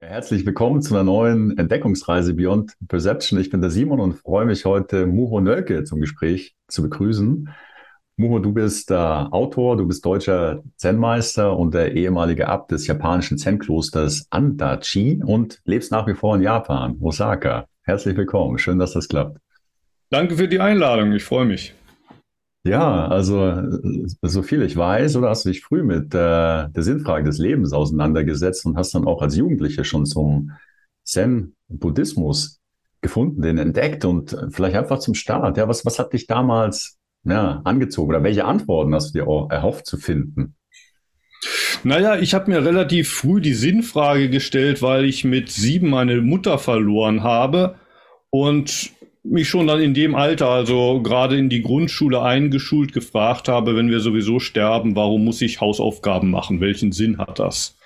Herzlich willkommen zu einer neuen Entdeckungsreise Beyond Perception. Ich bin der Simon und freue mich heute, Muho Nölke zum Gespräch zu begrüßen. Muho, du bist äh, Autor, du bist deutscher Zen-Meister und der ehemalige Abt des japanischen Zen-Klosters Andachi und lebst nach wie vor in Japan, Osaka. Herzlich willkommen, schön, dass das klappt. Danke für die Einladung, ich freue mich. Ja, also so viel ich weiß, oder hast du dich früh mit äh, der Sinnfrage des Lebens auseinandergesetzt und hast dann auch als Jugendliche schon zum Zen-Buddhismus gefunden, den entdeckt und vielleicht einfach zum Start. Ja, was, was hat dich damals ja, angezogen oder welche Antworten hast du dir auch erhofft zu finden? Naja, ich habe mir relativ früh die Sinnfrage gestellt, weil ich mit sieben meine Mutter verloren habe und mich schon dann in dem Alter, also gerade in die Grundschule eingeschult, gefragt habe, wenn wir sowieso sterben, warum muss ich Hausaufgaben machen? Welchen Sinn hat das?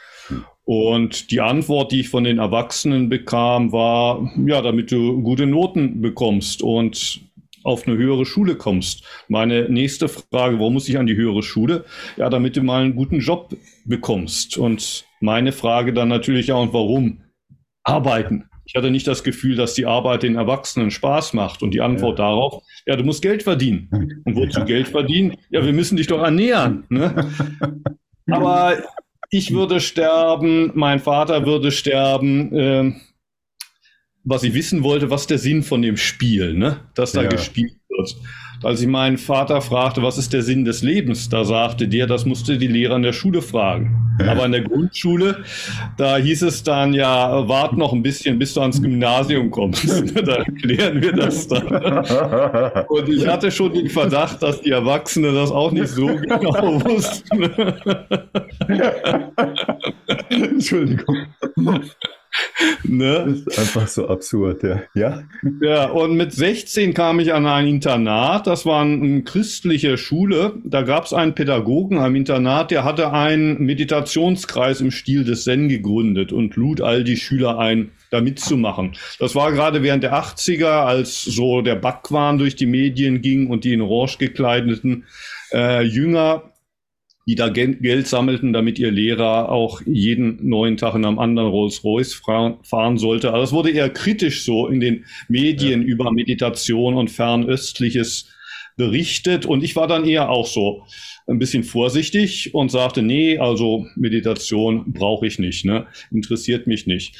Und die Antwort, die ich von den Erwachsenen bekam, war, ja, damit du gute Noten bekommst und auf eine höhere Schule kommst. Meine nächste Frage, warum muss ich an die höhere Schule? Ja, damit du mal einen guten Job bekommst. Und meine Frage dann natürlich auch, und warum? Arbeiten. Ich hatte nicht das Gefühl, dass die Arbeit den Erwachsenen Spaß macht. Und die Antwort ja. darauf, ja, du musst Geld verdienen. Und wozu ja. Geld verdienen? Ja, wir müssen dich doch ernähren. Ne? Aber ich würde sterben, mein Vater würde sterben. Äh, was ich wissen wollte, was der Sinn von dem Spiel, ne? das da ja. gespielt wird. Als ich meinen Vater fragte, was ist der Sinn des Lebens, da sagte der, das musste die Lehrer in der Schule fragen. Aber in der Grundschule, da hieß es dann, ja, wart noch ein bisschen, bis du ans Gymnasium kommst. da erklären wir das dann. Und ich hatte schon den Verdacht, dass die Erwachsenen das auch nicht so genau wussten. Entschuldigung. ne? Das ist einfach so absurd, ja. ja. Ja, und mit 16 kam ich an ein Internat. Das war eine christliche Schule. Da gab es einen Pädagogen am Internat, der hatte einen Meditationskreis im Stil des Zen gegründet und lud all die Schüler ein, da mitzumachen. Das war gerade während der 80er, als so der Backwahn durch die Medien ging und die in Orange gekleideten äh, Jünger die da Geld sammelten, damit ihr Lehrer auch jeden neuen Tag in einem anderen Rolls-Royce fahren sollte. Also es wurde eher kritisch so in den Medien ja. über Meditation und Fernöstliches berichtet. Und ich war dann eher auch so ein bisschen vorsichtig und sagte, nee, also Meditation brauche ich nicht, ne? interessiert mich nicht.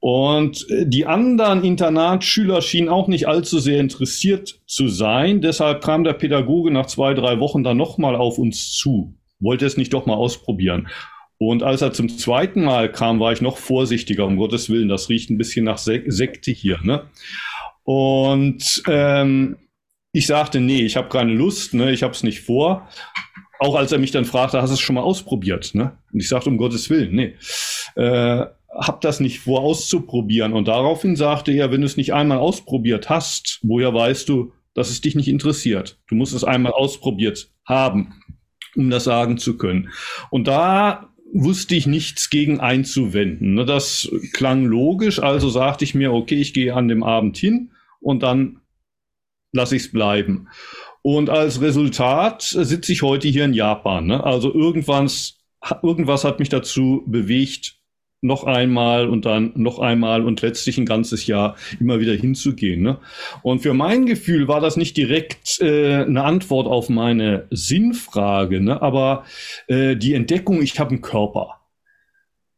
Und die anderen Internatsschüler schienen auch nicht allzu sehr interessiert zu sein. Deshalb kam der Pädagoge nach zwei, drei Wochen dann nochmal auf uns zu wollte es nicht doch mal ausprobieren. Und als er zum zweiten Mal kam, war ich noch vorsichtiger, um Gottes Willen. Das riecht ein bisschen nach Sek Sekte hier. Ne? Und ähm, ich sagte, nee, ich habe keine Lust, ne? ich habe es nicht vor. Auch als er mich dann fragte, hast du es schon mal ausprobiert? Ne? Und ich sagte, um Gottes Willen, nee. Äh, hab das nicht vor auszuprobieren. Und daraufhin sagte er, wenn du es nicht einmal ausprobiert hast, woher weißt du, dass es dich nicht interessiert? Du musst es einmal ausprobiert haben um das sagen zu können. Und da wusste ich nichts gegen einzuwenden. Ne, das klang logisch, also sagte ich mir, okay, ich gehe an dem Abend hin und dann lasse ich es bleiben. Und als Resultat sitze ich heute hier in Japan. Ne? Also irgendwas, irgendwas hat mich dazu bewegt, noch einmal und dann noch einmal und letztlich ein ganzes Jahr immer wieder hinzugehen. Ne? Und für mein Gefühl war das nicht direkt äh, eine Antwort auf meine Sinnfrage, ne? aber äh, die Entdeckung, ich habe einen Körper.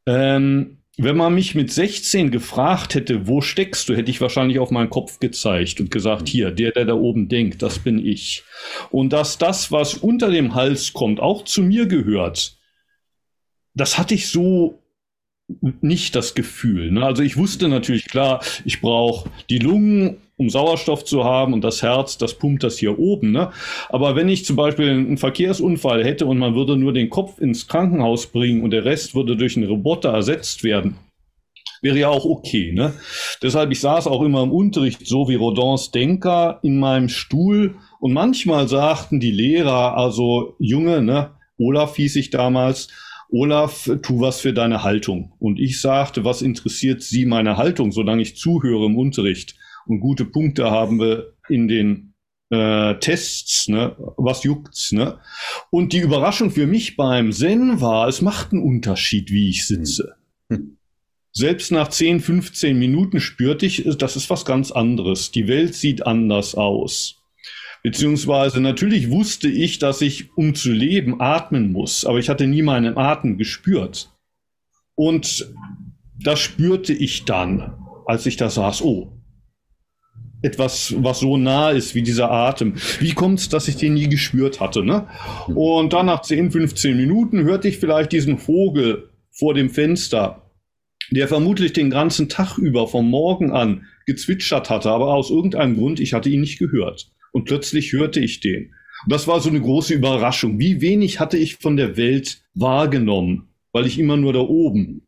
Ähm, wenn man mich mit 16 gefragt hätte, wo steckst du, hätte ich wahrscheinlich auf meinen Kopf gezeigt und gesagt, hier, der, der da oben denkt, das bin ich. Und dass das, was unter dem Hals kommt, auch zu mir gehört, das hatte ich so nicht das Gefühl. Ne? Also ich wusste natürlich klar, ich brauche die Lungen, um Sauerstoff zu haben und das Herz, das pumpt das hier oben. Ne? Aber wenn ich zum Beispiel einen Verkehrsunfall hätte und man würde nur den Kopf ins Krankenhaus bringen und der Rest würde durch einen Roboter ersetzt werden, wäre ja auch okay. Ne? Deshalb, ich saß auch immer im Unterricht so wie Rodins Denker in meinem Stuhl und manchmal sagten die Lehrer, also Junge, ne, Olaf hieß ich damals, Olaf, tu was für deine Haltung. Und ich sagte, was interessiert Sie meine Haltung, solange ich zuhöre im Unterricht und gute Punkte haben wir in den äh, Tests, ne? was juckt's, ne? Und die Überraschung für mich beim Zen war, es macht einen Unterschied, wie ich sitze. Hm. selbst nach 10, 15 Minuten spürte ich, das ist was ganz anderes. Die Welt sieht anders aus. Beziehungsweise natürlich wusste ich, dass ich, um zu leben, atmen muss, aber ich hatte nie meinen Atem gespürt. Und das spürte ich dann, als ich da saß. Oh, etwas, was so nah ist wie dieser Atem. Wie kommt es, dass ich den nie gespürt hatte? Ne? Und dann nach 10, 15 Minuten hörte ich vielleicht diesen Vogel vor dem Fenster, der vermutlich den ganzen Tag über vom Morgen an gezwitschert hatte, aber aus irgendeinem Grund, ich hatte ihn nicht gehört. Und plötzlich hörte ich den. Und das war so eine große Überraschung. Wie wenig hatte ich von der Welt wahrgenommen, weil ich immer nur da oben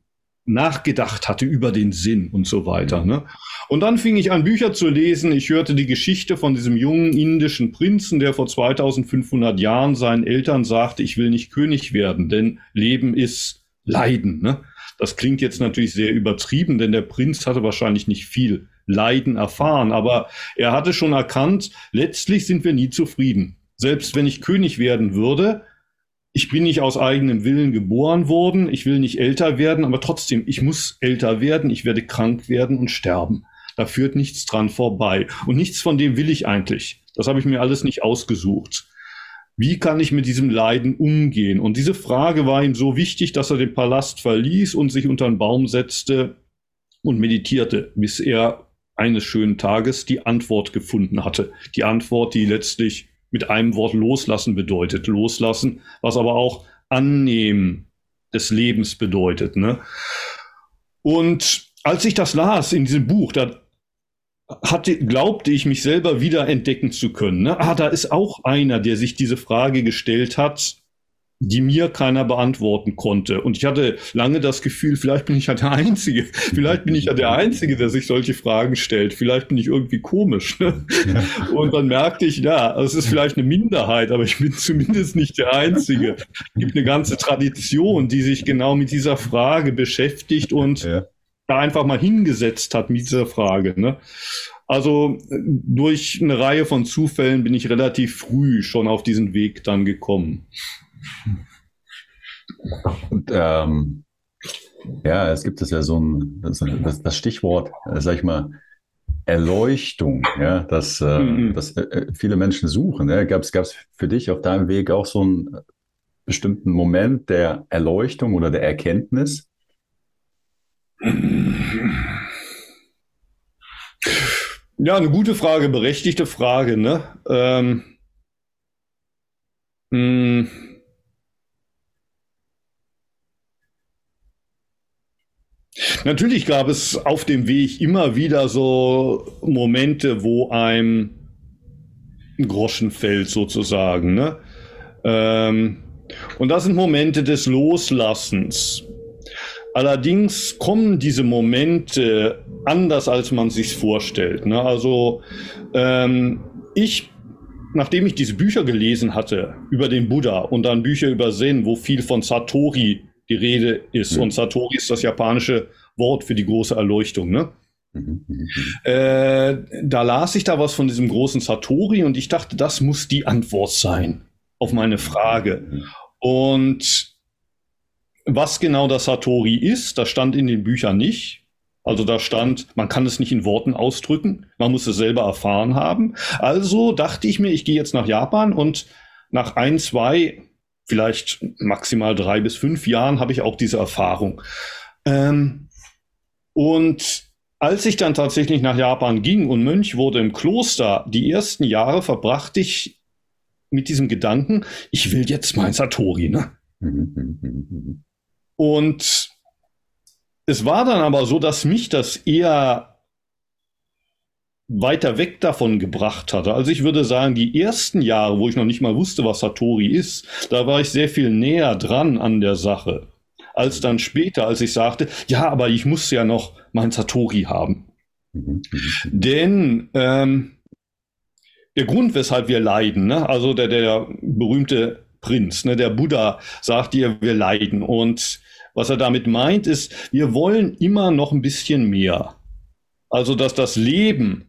nachgedacht hatte über den Sinn und so weiter. Ne? Und dann fing ich an, Bücher zu lesen. Ich hörte die Geschichte von diesem jungen indischen Prinzen, der vor 2500 Jahren seinen Eltern sagte, ich will nicht König werden, denn Leben ist Leiden. Ne? Das klingt jetzt natürlich sehr übertrieben, denn der Prinz hatte wahrscheinlich nicht viel Leiden erfahren, aber er hatte schon erkannt, letztlich sind wir nie zufrieden. Selbst wenn ich König werden würde, ich bin nicht aus eigenem Willen geboren worden, ich will nicht älter werden, aber trotzdem, ich muss älter werden, ich werde krank werden und sterben. Da führt nichts dran vorbei. Und nichts von dem will ich eigentlich. Das habe ich mir alles nicht ausgesucht. Wie kann ich mit diesem Leiden umgehen? Und diese Frage war ihm so wichtig, dass er den Palast verließ und sich unter einen Baum setzte und meditierte, bis er eines schönen Tages die Antwort gefunden hatte. Die Antwort, die letztlich mit einem Wort loslassen bedeutet. Loslassen, was aber auch annehmen des Lebens bedeutet. Ne? Und als ich das las in diesem Buch, da hatte, glaubte ich mich selber wieder entdecken zu können. Ne? Ah, da ist auch einer, der sich diese Frage gestellt hat, die mir keiner beantworten konnte. Und ich hatte lange das Gefühl, vielleicht bin ich ja der Einzige. Vielleicht bin ich ja der Einzige, der sich solche Fragen stellt. Vielleicht bin ich irgendwie komisch. Ne? Und dann merkte ich, ja, es ist vielleicht eine Minderheit, aber ich bin zumindest nicht der Einzige. Es gibt eine ganze Tradition, die sich genau mit dieser Frage beschäftigt und ja. da einfach mal hingesetzt hat mit dieser Frage. Ne? Also durch eine Reihe von Zufällen bin ich relativ früh schon auf diesen Weg dann gekommen. Und ähm, ja, es gibt es ja so ein, das, das Stichwort, äh, sag ich mal, Erleuchtung, ja, das, äh, mhm. das äh, viele Menschen suchen. Ja. Gab es für dich auf deinem Weg auch so einen bestimmten Moment der Erleuchtung oder der Erkenntnis? Ja, eine gute Frage, berechtigte Frage, ne? Ähm, mh, hm. Natürlich gab es auf dem Weg immer wieder so Momente, wo einem ein Groschen fällt sozusagen. Ne? Ähm, und das sind Momente des Loslassens. Allerdings kommen diese Momente anders, als man sich vorstellt. Ne? Also ähm, ich, nachdem ich diese Bücher gelesen hatte über den Buddha und dann Bücher über Zen, wo viel von Satori die Rede ist. Mhm. Und Satori ist das japanische Wort für die große Erleuchtung. Ne? Mhm, mhm, mhm. Äh, da las ich da was von diesem großen Satori und ich dachte, das muss die Antwort sein auf meine Frage. Und was genau das Satori ist, das stand in den Büchern nicht. Also da stand, man kann es nicht in Worten ausdrücken, man muss es selber erfahren haben. Also dachte ich mir, ich gehe jetzt nach Japan und nach ein, zwei vielleicht maximal drei bis fünf Jahren habe ich auch diese Erfahrung. Ähm, und als ich dann tatsächlich nach Japan ging und Mönch wurde im Kloster, die ersten Jahre verbrachte ich mit diesem Gedanken, ich will jetzt mein Satori. Ne? und es war dann aber so, dass mich das eher weiter weg davon gebracht hatte. Also ich würde sagen, die ersten Jahre, wo ich noch nicht mal wusste, was Satori ist, da war ich sehr viel näher dran an der Sache, als dann später, als ich sagte, ja, aber ich muss ja noch mein Satori haben. Denn ähm, der Grund, weshalb wir leiden, ne? also der, der berühmte Prinz, ne? der Buddha sagt dir, wir leiden. Und was er damit meint, ist, wir wollen immer noch ein bisschen mehr. Also, dass das Leben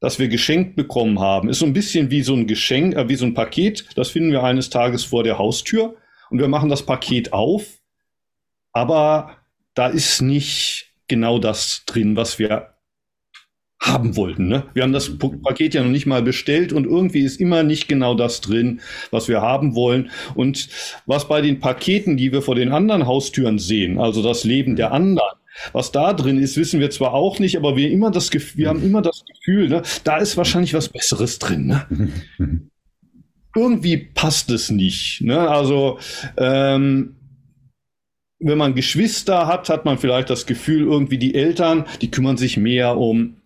das wir geschenkt bekommen haben, ist so ein bisschen wie so ein Geschenk, äh, wie so ein Paket. Das finden wir eines Tages vor der Haustür und wir machen das Paket auf. Aber da ist nicht genau das drin, was wir haben wollten. Ne? Wir haben das Paket ja noch nicht mal bestellt und irgendwie ist immer nicht genau das drin, was wir haben wollen. Und was bei den Paketen, die wir vor den anderen Haustüren sehen, also das Leben der anderen, was da drin ist, wissen wir zwar auch nicht, aber wir immer das Gefühl, wir haben immer das Gefühl, ne, da ist wahrscheinlich was Besseres drin. Ne? Irgendwie passt es nicht. Ne? Also ähm, wenn man Geschwister hat, hat man vielleicht das Gefühl, irgendwie die Eltern, die kümmern sich mehr um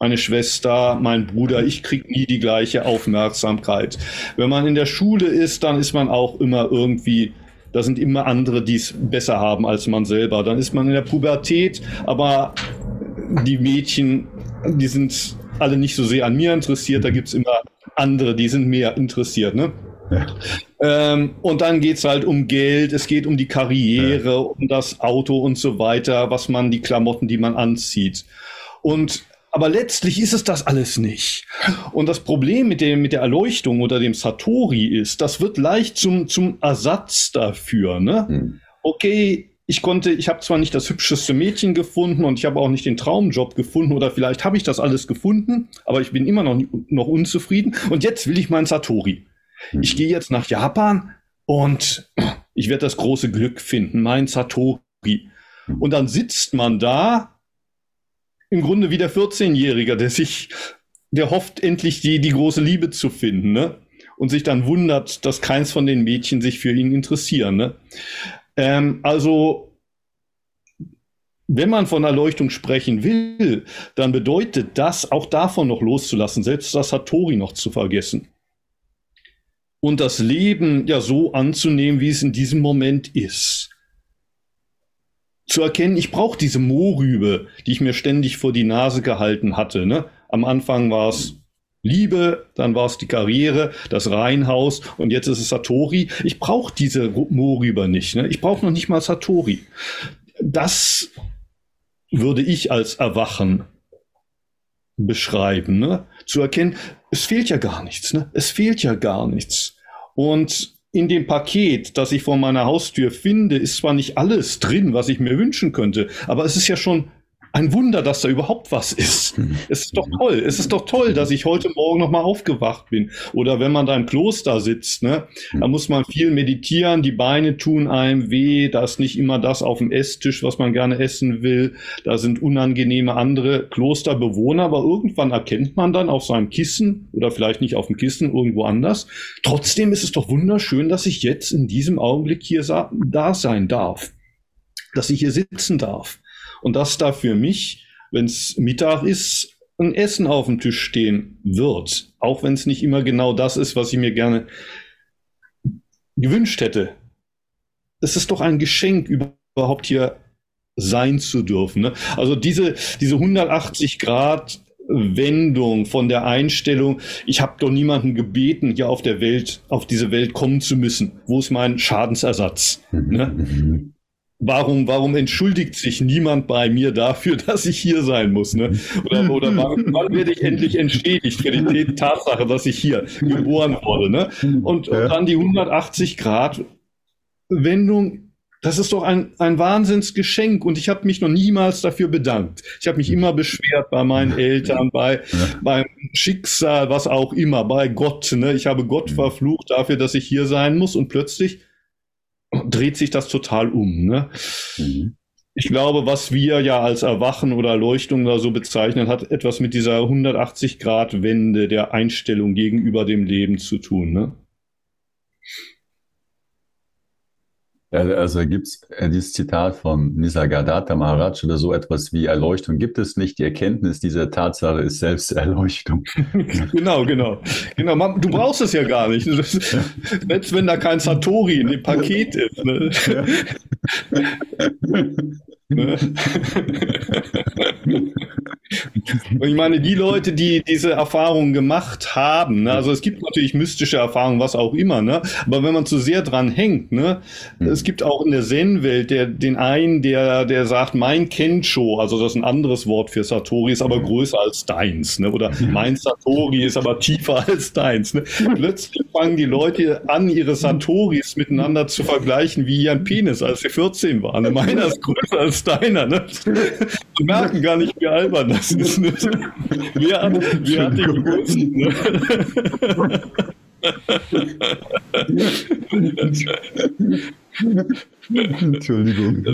meine Schwester, mein Bruder, ich krieg nie die gleiche Aufmerksamkeit. Wenn man in der Schule ist, dann ist man auch immer irgendwie, da sind immer andere, die es besser haben als man selber. Dann ist man in der Pubertät, aber die Mädchen, die sind alle nicht so sehr an mir interessiert, da gibt's immer andere, die sind mehr interessiert. Ne? Ja. Ähm, und dann geht's halt um Geld, es geht um die Karriere, ja. um das Auto und so weiter, was man, die Klamotten, die man anzieht. Und aber letztlich ist es das alles nicht. Und das Problem mit, dem, mit der Erleuchtung oder dem Satori ist, das wird leicht zum, zum Ersatz dafür. Ne? Hm. Okay, ich konnte, ich habe zwar nicht das hübscheste Mädchen gefunden und ich habe auch nicht den Traumjob gefunden oder vielleicht habe ich das alles gefunden, aber ich bin immer noch, noch unzufrieden und jetzt will ich meinen Satori. Hm. Ich gehe jetzt nach Japan und ich werde das große Glück finden, mein Satori. Hm. Und dann sitzt man da im Grunde wie der 14-Jährige, der sich, der hofft endlich die, die große Liebe zu finden, ne? Und sich dann wundert, dass keins von den Mädchen sich für ihn interessieren, ne? Ähm, also, wenn man von Erleuchtung sprechen will, dann bedeutet das, auch davon noch loszulassen, selbst das Hattori noch zu vergessen. Und das Leben ja so anzunehmen, wie es in diesem Moment ist zu erkennen, ich brauche diese Mohrrübe, die ich mir ständig vor die Nase gehalten hatte. Ne? Am Anfang war es Liebe, dann war es die Karriere, das Reihenhaus und jetzt ist es Satori. Ich brauche diese Mohrrübe nicht. Ne? Ich brauche noch nicht mal Satori. Das würde ich als Erwachen beschreiben. Ne? Zu erkennen, es fehlt ja gar nichts. Ne? Es fehlt ja gar nichts. Und in dem Paket, das ich vor meiner Haustür finde, ist zwar nicht alles drin, was ich mir wünschen könnte, aber es ist ja schon ein Wunder, dass da überhaupt was ist. Es ist doch toll. Es ist doch toll, dass ich heute Morgen noch mal aufgewacht bin. Oder wenn man da im Kloster sitzt, ne, da muss man viel meditieren, die Beine tun einem weh, da ist nicht immer das auf dem Esstisch, was man gerne essen will. Da sind unangenehme andere Klosterbewohner, aber irgendwann erkennt man dann auf seinem Kissen oder vielleicht nicht auf dem Kissen irgendwo anders. Trotzdem ist es doch wunderschön, dass ich jetzt in diesem Augenblick hier da sein darf. Dass ich hier sitzen darf und dass da für mich, wenn es Mittag ist, ein Essen auf dem Tisch stehen wird. Auch wenn es nicht immer genau das ist, was ich mir gerne gewünscht hätte. Es ist doch ein Geschenk, überhaupt hier sein zu dürfen. Ne? Also diese, diese 180 Grad Wendung von der Einstellung, ich habe doch niemanden gebeten, hier auf der Welt, auf diese Welt kommen zu müssen. Wo ist mein Schadensersatz? Ne? Mhm warum, warum entschuldigt sich niemand bei mir dafür, dass ich hier sein muss? Ne? Oder, oder wann, wann werde ich endlich entschädigt für die Tatsache, dass ich hier geboren wurde? Ne? Und, und dann die 180 Grad Wendung. Das ist doch ein, ein Wahnsinnsgeschenk und ich habe mich noch niemals dafür bedankt. Ich habe mich immer beschwert bei meinen Eltern, bei ja. beim Schicksal, was auch immer, bei Gott. Ne? Ich habe Gott verflucht dafür, dass ich hier sein muss und plötzlich dreht sich das total um. Ne? Mhm. Ich glaube, was wir ja als Erwachen oder Erleuchtung oder so bezeichnen, hat etwas mit dieser 180-Grad-Wende der Einstellung gegenüber dem Leben zu tun. Ne? Also gibt es äh, dieses Zitat von Nisargadatta Maharaj oder so etwas wie Erleuchtung gibt es nicht. Die Erkenntnis dieser Tatsache ist selbst Erleuchtung. genau, genau. genau. Du brauchst es ja gar nicht. Selbst wenn da kein Satori in dem Paket ist. Ne? Ja. ne? Und ich meine, die Leute, die diese Erfahrungen gemacht haben, ne, also es gibt natürlich mystische Erfahrungen, was auch immer, ne, aber wenn man zu sehr dran hängt, ne, mhm. es gibt auch in der Zen-Welt der, den einen, der, der sagt, mein Kensho, also das ist ein anderes Wort für Satori, ist aber mhm. größer als deins, ne, oder mein Satori ist aber tiefer als deins, ne. Plötzlich fangen die Leute an, ihre Satoris miteinander zu vergleichen, wie ihren Penis, als sie 14 waren. Ne. Meiner ist größer als deiner, ne. Sie merken gar nicht, wie albern das ist. Ne? Wer hat, wer hat den gewusst? Ne? Entschuldigung.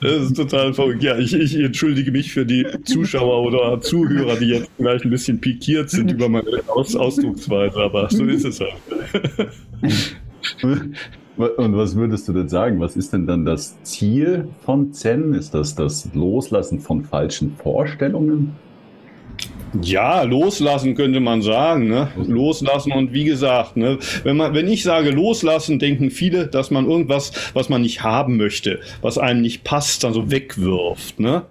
Das ist total verrückt. Ja, ich, ich, entschuldige mich für die Zuschauer oder Zuhörer, die jetzt vielleicht ein bisschen pikiert sind über meine Aus Ausdrucksweise, aber so ist es halt. Und was würdest du denn sagen? Was ist denn dann das Ziel von Zen? Ist das das Loslassen von falschen Vorstellungen? Ja, loslassen könnte man sagen, ne? Loslassen und wie gesagt, ne, wenn man, wenn ich sage loslassen, denken viele, dass man irgendwas, was man nicht haben möchte, was einem nicht passt, dann so wegwirft, ne?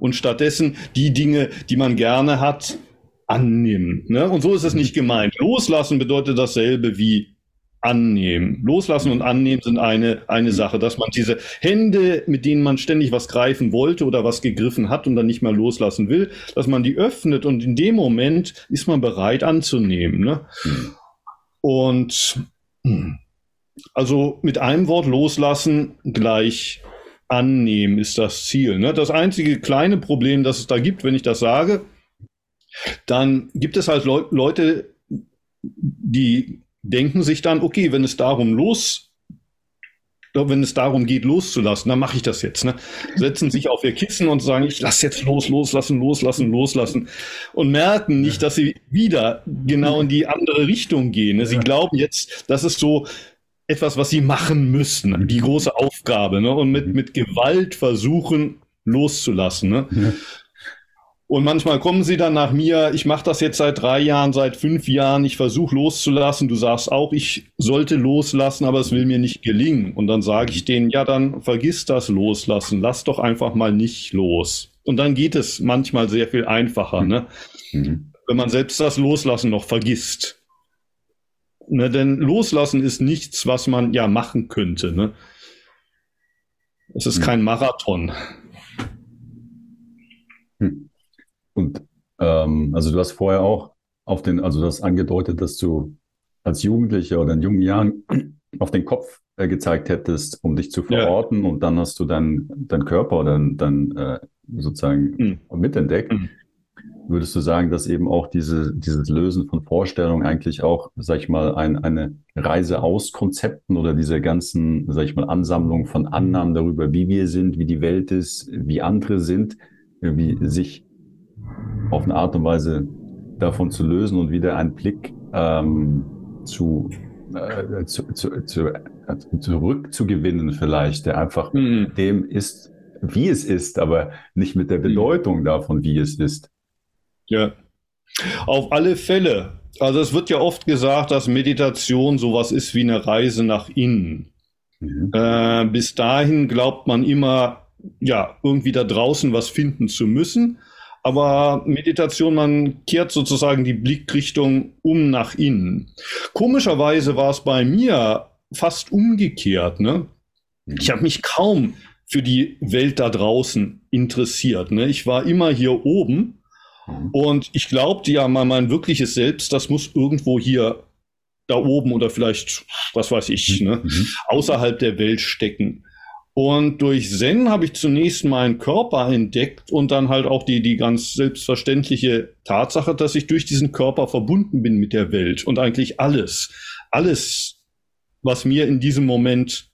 Und stattdessen die Dinge, die man gerne hat, annimmt, ne? Und so ist es nicht gemeint. Loslassen bedeutet dasselbe wie annehmen. Loslassen und annehmen sind eine, eine Sache, dass man diese Hände, mit denen man ständig was greifen wollte oder was gegriffen hat und dann nicht mehr loslassen will, dass man die öffnet und in dem Moment ist man bereit anzunehmen. Ne? Und also mit einem Wort loslassen gleich annehmen ist das Ziel. Ne? Das einzige kleine Problem, das es da gibt, wenn ich das sage, dann gibt es halt Le Leute, die denken sich dann, okay, wenn es darum los wenn es darum geht, loszulassen, dann mache ich das jetzt. Ne? Setzen sich auf ihr Kissen und sagen, ich lasse jetzt los, loslassen, loslassen, loslassen. Und merken nicht, dass sie wieder genau in die andere Richtung gehen. Ne? Sie glauben jetzt, das ist so etwas, was sie machen müssen, die große Aufgabe. Ne? Und mit, mit Gewalt versuchen, loszulassen. Ne? Ja. Und manchmal kommen sie dann nach mir, ich mache das jetzt seit drei Jahren, seit fünf Jahren, ich versuche loszulassen. Du sagst auch, ich sollte loslassen, aber es will mir nicht gelingen. Und dann sage ich denen, ja, dann vergiss das Loslassen, lass doch einfach mal nicht los. Und dann geht es manchmal sehr viel einfacher, ne? Mhm. wenn man selbst das Loslassen noch vergisst. Ne, denn Loslassen ist nichts, was man ja machen könnte. Ne? Es ist mhm. kein Marathon. Mhm. Und ähm, also du hast vorher auch auf den, also du hast angedeutet, dass du als Jugendlicher oder in jungen Jahren auf den Kopf äh, gezeigt hättest, um dich zu verorten ja. und dann hast du deinen dein Körper dann, dann äh, sozusagen mhm. mitentdeckt. Mhm. Würdest du sagen, dass eben auch diese, dieses Lösen von Vorstellungen eigentlich auch, sag ich mal, ein, eine Reise aus Konzepten oder diese ganzen, sag ich mal, Ansammlung von Annahmen darüber, wie wir sind, wie die Welt ist, wie andere sind, wie sich auf eine Art und Weise davon zu lösen und wieder einen Blick ähm, zu, äh, zu, zu, zu, äh, zurückzugewinnen vielleicht, der einfach mhm. dem ist, wie es ist, aber nicht mit der mhm. Bedeutung davon, wie es ist. Ja, auf alle Fälle. Also es wird ja oft gesagt, dass Meditation sowas ist wie eine Reise nach innen. Mhm. Äh, bis dahin glaubt man immer, ja, irgendwie da draußen was finden zu müssen. Aber Meditation, man kehrt sozusagen die Blickrichtung um nach innen. Komischerweise war es bei mir fast umgekehrt. Ne? Ich habe mich kaum für die Welt da draußen interessiert. Ne? Ich war immer hier oben und ich glaubte ja mal, mein wirkliches Selbst, das muss irgendwo hier da oben oder vielleicht, was weiß ich, ne, mhm. außerhalb der Welt stecken. Und durch Zen habe ich zunächst meinen Körper entdeckt und dann halt auch die, die ganz selbstverständliche Tatsache, dass ich durch diesen Körper verbunden bin mit der Welt und eigentlich alles, alles, was mir in diesem Moment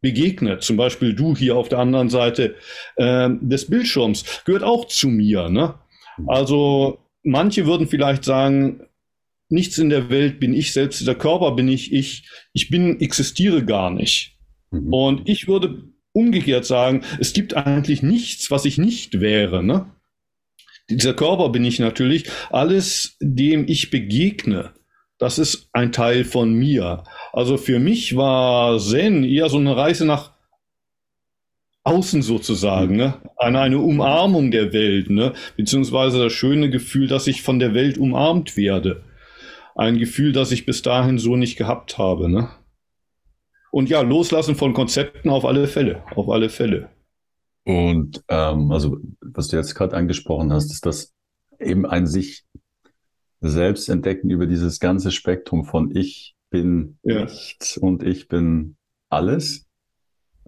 begegnet, zum Beispiel du hier auf der anderen Seite äh, des Bildschirms, gehört auch zu mir. Ne? Also manche würden vielleicht sagen, nichts in der Welt bin ich selbst, der Körper bin ich ich, ich bin, existiere gar nicht. Mhm. Und ich würde umgekehrt sagen, es gibt eigentlich nichts, was ich nicht wäre. Ne? Dieser Körper bin ich natürlich. Alles, dem ich begegne, das ist ein Teil von mir. Also für mich war Zen eher so eine Reise nach außen sozusagen, ne? An eine Umarmung der Welt, ne? Beziehungsweise das schöne Gefühl, dass ich von der Welt umarmt werde. Ein Gefühl, das ich bis dahin so nicht gehabt habe, ne? Und ja, loslassen von Konzepten auf alle Fälle, auf alle Fälle. Und ähm, also, was du jetzt gerade angesprochen hast, ist das eben ein sich selbst entdecken über dieses ganze Spektrum von ich bin ja. nichts und ich bin alles.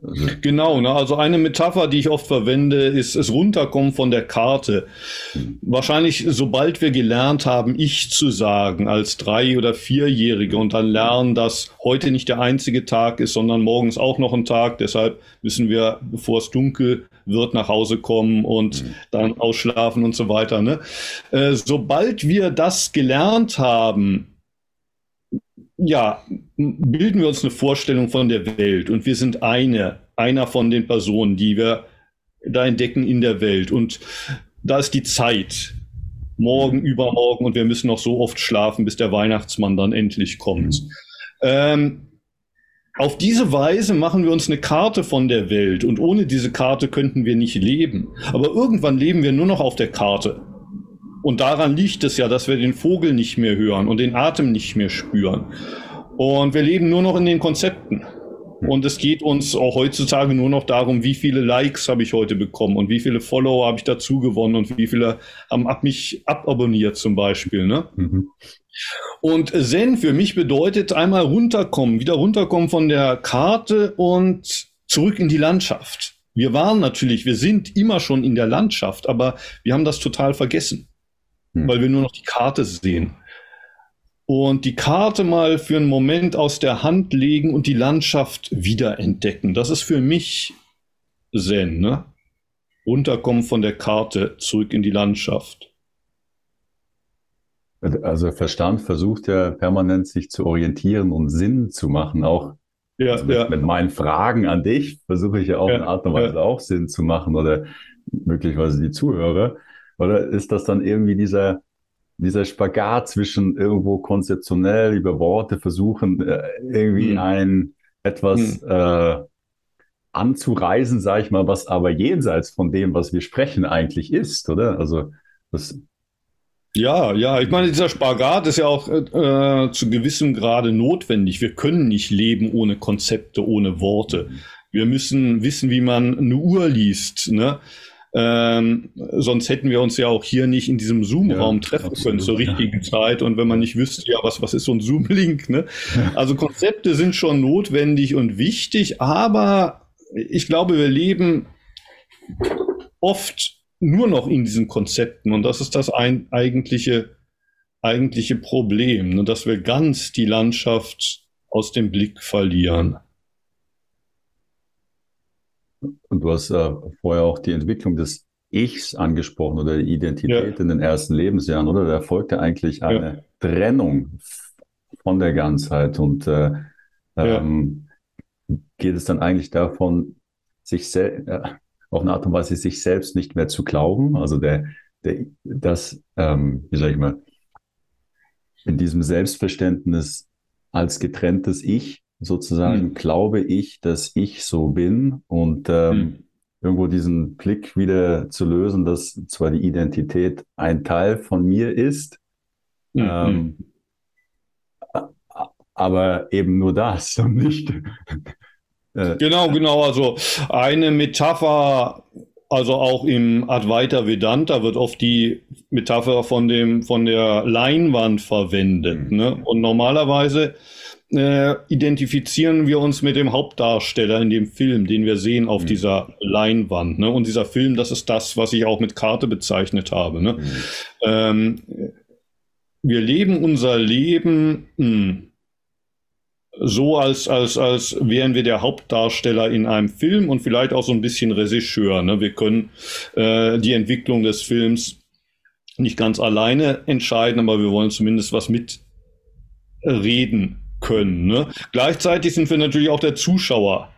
Also genau, ne? also eine Metapher, die ich oft verwende, ist das Runterkommen von der Karte. Mhm. Wahrscheinlich, sobald wir gelernt haben, ich zu sagen als drei- oder vierjährige und dann lernen, dass heute nicht der einzige Tag ist, sondern morgens auch noch ein Tag. Deshalb müssen wir, bevor es dunkel wird, nach Hause kommen und mhm. dann ausschlafen und so weiter. Ne? Äh, sobald wir das gelernt haben, ja, bilden wir uns eine Vorstellung von der Welt und wir sind eine, einer von den Personen, die wir da entdecken in der Welt. Und da ist die Zeit. Morgen, übermorgen und wir müssen noch so oft schlafen, bis der Weihnachtsmann dann endlich kommt. Ähm, auf diese Weise machen wir uns eine Karte von der Welt und ohne diese Karte könnten wir nicht leben. Aber irgendwann leben wir nur noch auf der Karte. Und daran liegt es ja, dass wir den Vogel nicht mehr hören und den Atem nicht mehr spüren. Und wir leben nur noch in den Konzepten. Und es geht uns auch heutzutage nur noch darum, wie viele Likes habe ich heute bekommen und wie viele Follower habe ich dazu gewonnen und wie viele haben ab mich ababonniert zum Beispiel. Ne? Mhm. Und Zen für mich bedeutet einmal runterkommen, wieder runterkommen von der Karte und zurück in die Landschaft. Wir waren natürlich, wir sind immer schon in der Landschaft, aber wir haben das total vergessen hm. weil wir nur noch die Karte sehen. Und die Karte mal für einen Moment aus der Hand legen und die Landschaft wiederentdecken. Das ist für mich Zen, ne? Runterkommen von der Karte zurück in die Landschaft. Also Verstand versucht ja permanent sich zu orientieren und Sinn zu machen. Auch ja, also mit, ja. mit, meinen Fragen an dich versuche ich ja auch ja, in Art und Weise auch Sinn zu machen oder möglicherweise die Zuhörer. Oder ist das dann irgendwie dieser, dieser Spagat zwischen irgendwo konzeptionell über Worte versuchen, äh, irgendwie hm. ein etwas hm. äh, anzureisen, sage ich mal, was aber jenseits von dem, was wir sprechen, eigentlich ist, oder? Also das ja, ja, ich meine, dieser Spagat ist ja auch äh, zu gewissem Grade notwendig. Wir können nicht leben ohne Konzepte, ohne Worte. Wir müssen wissen, wie man eine Uhr liest. Ne? Ähm, sonst hätten wir uns ja auch hier nicht in diesem Zoom-Raum ja, treffen absolut, können zur richtigen ja. Zeit. Und wenn man nicht wüsste, ja, was, was ist so ein Zoom-Link? Ne? Also Konzepte sind schon notwendig und wichtig, aber ich glaube, wir leben oft nur noch in diesen Konzepten. Und das ist das ein, eigentliche, eigentliche Problem, ne? dass wir ganz die Landschaft aus dem Blick verlieren. Und du hast äh, vorher auch die Entwicklung des Ichs angesprochen oder die Identität ja. in den ersten Lebensjahren, oder? Da erfolgt ja eigentlich eine ja. Trennung von der Ganzheit und äh, ähm, geht es dann eigentlich davon, sich selbst, äh, auf eine Art und Weise sich selbst nicht mehr zu glauben, also der, der das, ähm, wie sag ich mal, in diesem Selbstverständnis als getrenntes Ich sozusagen hm. glaube ich, dass ich so bin und ähm, hm. irgendwo diesen Blick wieder zu lösen, dass zwar die Identität ein Teil von mir ist, hm. ähm, aber eben nur das und nicht. Äh, genau, genau. Also eine Metapher, also auch im Advaita Vedanta wird oft die Metapher von dem von der Leinwand verwendet. Mhm. Ne? Und normalerweise äh, identifizieren wir uns mit dem Hauptdarsteller in dem Film, den wir sehen auf mhm. dieser Leinwand. Ne? Und dieser Film, das ist das, was ich auch mit Karte bezeichnet habe. Ne? Mhm. Ähm, wir leben unser Leben mh, hm, so, als, als, als wären wir der Hauptdarsteller in einem Film und vielleicht auch so ein bisschen Regisseur. Ne? Wir können äh, die Entwicklung des Films nicht ganz alleine entscheiden, aber wir wollen zumindest was mitreden können. Ne? Gleichzeitig sind wir natürlich auch der Zuschauer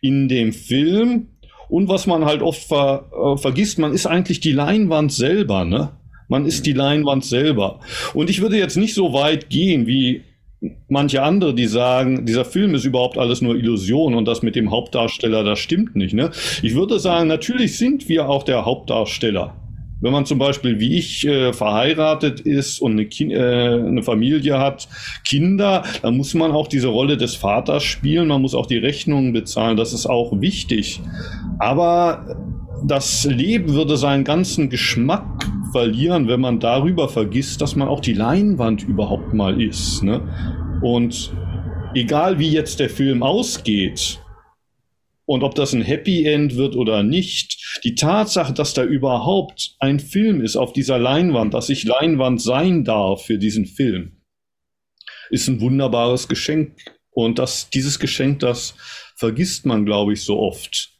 in dem Film. Und was man halt oft ver, äh, vergisst, man ist eigentlich die Leinwand selber. Ne? Man ist die Leinwand selber. Und ich würde jetzt nicht so weit gehen, wie manche andere, die sagen, dieser Film ist überhaupt alles nur Illusion und das mit dem Hauptdarsteller, das stimmt nicht. Ne? Ich würde sagen, natürlich sind wir auch der Hauptdarsteller. Wenn man zum Beispiel wie ich äh, verheiratet ist und eine, kind, äh, eine Familie hat, Kinder, dann muss man auch diese Rolle des Vaters spielen, man muss auch die Rechnungen bezahlen, das ist auch wichtig. Aber das Leben würde seinen ganzen Geschmack verlieren, wenn man darüber vergisst, dass man auch die Leinwand überhaupt mal ist. Ne? Und egal wie jetzt der Film ausgeht und ob das ein Happy End wird oder nicht, die Tatsache, dass da überhaupt ein Film ist auf dieser Leinwand, dass ich Leinwand sein darf für diesen Film, ist ein wunderbares Geschenk. Und das, dieses Geschenk, das vergisst man, glaube ich, so oft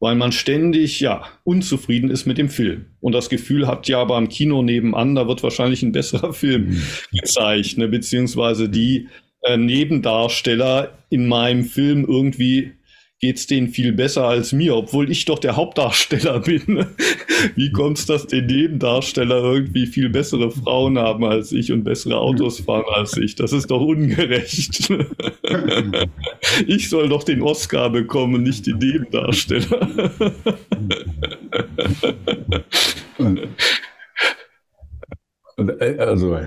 weil man ständig ja unzufrieden ist mit dem Film und das Gefühl hat, ja beim Kino nebenan, da wird wahrscheinlich ein besserer Film mhm. gezeigt, ne? beziehungsweise die äh, Nebendarsteller in meinem Film irgendwie geht's denen viel besser als mir, obwohl ich doch der Hauptdarsteller bin. Wie kommt's, dass die Nebendarsteller irgendwie viel bessere Frauen haben als ich und bessere Autos fahren als ich? Das ist doch ungerecht. Ich soll doch den Oscar bekommen, nicht die Nebendarsteller. Äh, also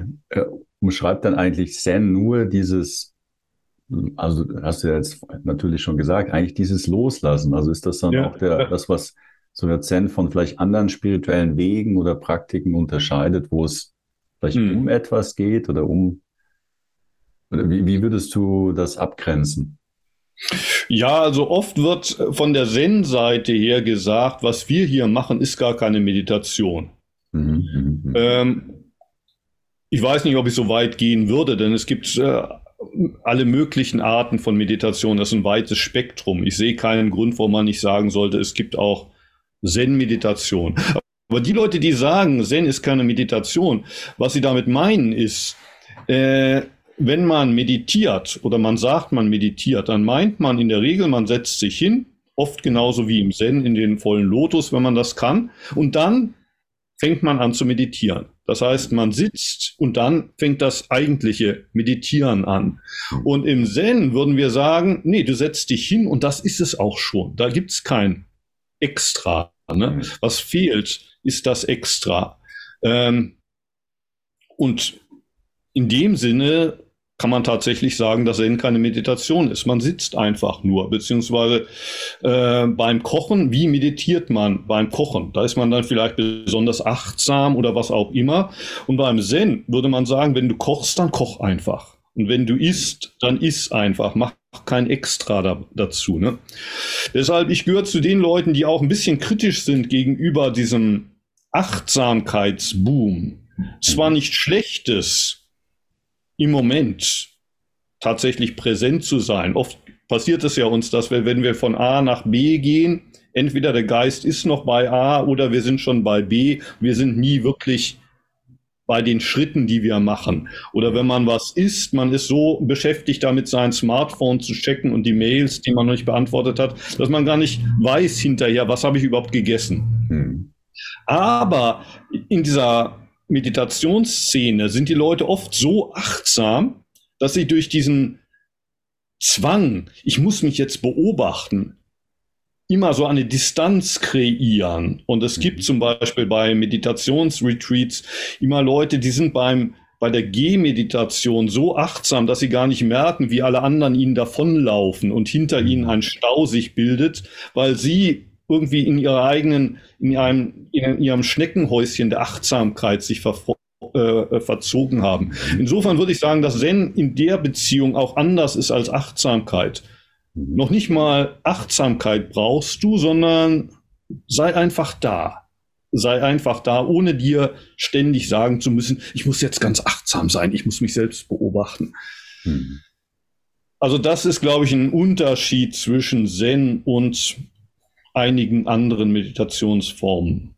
umschreibt dann eigentlich Zen nur dieses also hast du ja jetzt natürlich schon gesagt, eigentlich dieses Loslassen. Also ist das dann ja, auch der, das, was so der Zen von vielleicht anderen spirituellen Wegen oder Praktiken unterscheidet, wo es vielleicht hm. um etwas geht oder um, oder wie, wie würdest du das abgrenzen? Ja, also oft wird von der Zen-Seite her gesagt, was wir hier machen, ist gar keine Meditation. Mhm, mhm, mhm. ähm, ich weiß nicht, ob ich so weit gehen würde, denn es gibt äh, alle möglichen Arten von Meditation. Das ist ein weites Spektrum. Ich sehe keinen Grund, warum man nicht sagen sollte, es gibt auch Zen-Meditation. Aber die Leute, die sagen, Zen ist keine Meditation, was sie damit meinen, ist, äh, wenn man meditiert oder man sagt, man meditiert, dann meint man in der Regel, man setzt sich hin, oft genauso wie im Zen in den vollen Lotus, wenn man das kann, und dann fängt man an zu meditieren. Das heißt, man sitzt und dann fängt das eigentliche Meditieren an. Und im Zen würden wir sagen, nee, du setzt dich hin und das ist es auch schon. Da gibt es kein Extra. Ne? Was fehlt, ist das Extra. Ähm, und in dem Sinne kann man tatsächlich sagen, dass Zen keine Meditation ist. Man sitzt einfach nur, beziehungsweise äh, beim Kochen, wie meditiert man beim Kochen? Da ist man dann vielleicht besonders achtsam oder was auch immer. Und beim Zen würde man sagen, wenn du kochst, dann koch einfach. Und wenn du isst, dann iss einfach. Mach kein Extra da, dazu. Ne? Deshalb, ich gehöre zu den Leuten, die auch ein bisschen kritisch sind gegenüber diesem Achtsamkeitsboom. Zwar nicht Schlechtes, im Moment tatsächlich präsent zu sein. Oft passiert es ja uns, dass wir, wenn wir von A nach B gehen, entweder der Geist ist noch bei A oder wir sind schon bei B. Wir sind nie wirklich bei den Schritten, die wir machen. Oder wenn man was isst, man ist so beschäftigt damit, sein Smartphone zu checken und die Mails, die man noch nicht beantwortet hat, dass man gar nicht weiß hinterher, was habe ich überhaupt gegessen. Hm. Aber in dieser Meditationsszene sind die Leute oft so achtsam, dass sie durch diesen Zwang, ich muss mich jetzt beobachten, immer so eine Distanz kreieren. Und es gibt mhm. zum Beispiel bei Meditationsretreats immer Leute, die sind beim bei der Gehmeditation so achtsam, dass sie gar nicht merken, wie alle anderen ihnen davonlaufen und hinter ihnen mhm. ein Stau sich bildet, weil sie irgendwie in ihrer eigenen, in ihrem, in ihrem Schneckenhäuschen der Achtsamkeit sich ver, äh, verzogen haben. Insofern würde ich sagen, dass Zen in der Beziehung auch anders ist als Achtsamkeit. Noch nicht mal Achtsamkeit brauchst du, sondern sei einfach da. Sei einfach da, ohne dir ständig sagen zu müssen, ich muss jetzt ganz achtsam sein, ich muss mich selbst beobachten. Mhm. Also das ist, glaube ich, ein Unterschied zwischen Zen und einigen anderen Meditationsformen.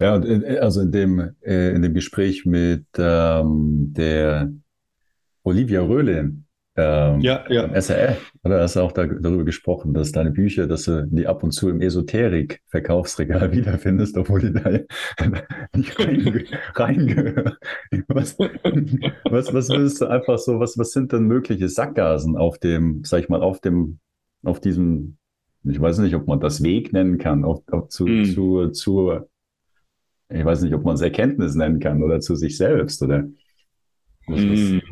Ja, also in dem, äh, in dem Gespräch mit ähm, der Olivia Röhle ähm, ja, ja. SRF, oder hast du auch da, darüber gesprochen, dass deine Bücher, dass du die ab und zu im Esoterik-Verkaufsregal wiederfindest, obwohl die da nicht reingehören. Was, was, was willst du einfach so, was, was sind denn mögliche Sackgasen auf dem, sag ich mal, auf dem, auf diesem, ich weiß nicht, ob man das Weg nennen kann, auf, auf zu, hm. zu, zu, ich weiß nicht, ob man es Erkenntnis nennen kann oder zu sich selbst oder was, hm.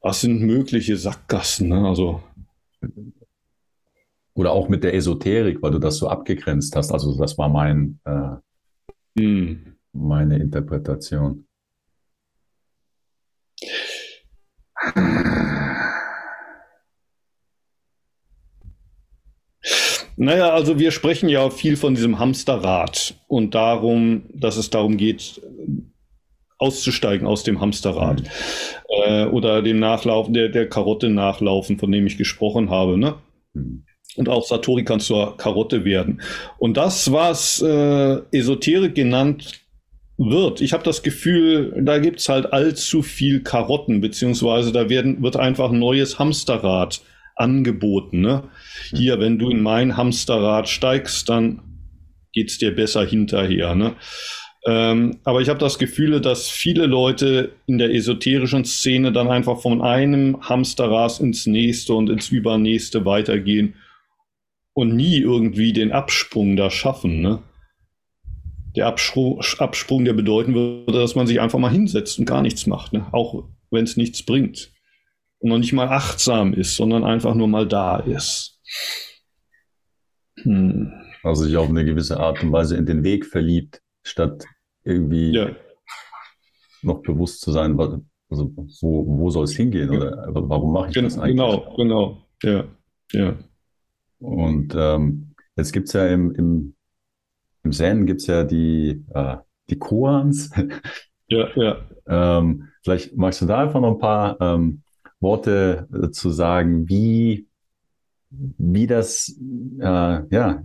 Was sind mögliche Sackgassen? Ne? Also oder auch mit der Esoterik, weil du das so abgegrenzt hast. Also das war mein äh, hm. meine Interpretation. Naja, also wir sprechen ja viel von diesem Hamsterrad und darum, dass es darum geht, auszusteigen aus dem Hamsterrad. Mhm. Äh, oder dem Nachlaufen, der, der Karotte nachlaufen, von dem ich gesprochen habe. Ne? Mhm. Und auch Satori kann zur Karotte werden. Und das, was äh, Esoterik genannt wird, ich habe das Gefühl, da gibt's halt allzu viel Karotten, beziehungsweise da werden, wird einfach ein neues Hamsterrad angeboten. Ne? Hier, wenn du in mein Hamsterrad steigst, dann geht's dir besser hinterher. Ne? Ähm, aber ich habe das Gefühl, dass viele Leute in der esoterischen Szene dann einfach von einem Hamsterrad ins nächste und ins übernächste weitergehen und nie irgendwie den Absprung da schaffen. Ne? Der Absprung, Absprung, der bedeuten würde, dass man sich einfach mal hinsetzt und gar nichts macht, ne? auch wenn es nichts bringt. Und noch nicht mal achtsam ist, sondern einfach nur mal da ist. Hm. Also sich auf eine gewisse Art und Weise in den Weg verliebt statt irgendwie ja. noch bewusst zu sein, also wo, wo soll es hingehen oder warum mache ich genau, das eigentlich? Genau, genau, ja, ja. Und ähm, jetzt gibt es ja im, im, im Zen gibt es ja die, äh, die Koans. Ja, ja. ähm, vielleicht magst du da einfach noch ein paar ähm, Worte äh, zu sagen, wie, wie das äh, ja,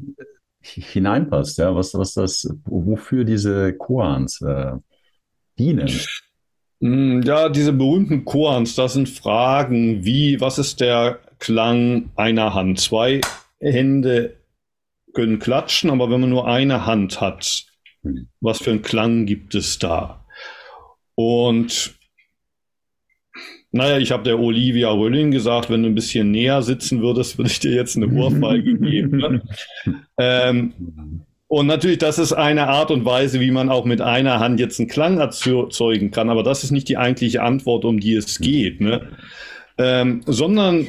hineinpasst, ja, was, was das, wofür diese Koans äh, dienen. Hm, ja, diese berühmten Koans, das sind Fragen wie, was ist der Klang einer Hand? Zwei Hände können klatschen, aber wenn man nur eine Hand hat, hm. was für einen Klang gibt es da? Und naja, ich habe der Olivia Rölling gesagt, wenn du ein bisschen näher sitzen würdest, würde ich dir jetzt eine Ohrfeige geben. Ne? ähm, und natürlich, das ist eine Art und Weise, wie man auch mit einer Hand jetzt einen Klang erzeugen kann. Aber das ist nicht die eigentliche Antwort, um die es geht. Ne? Ähm, sondern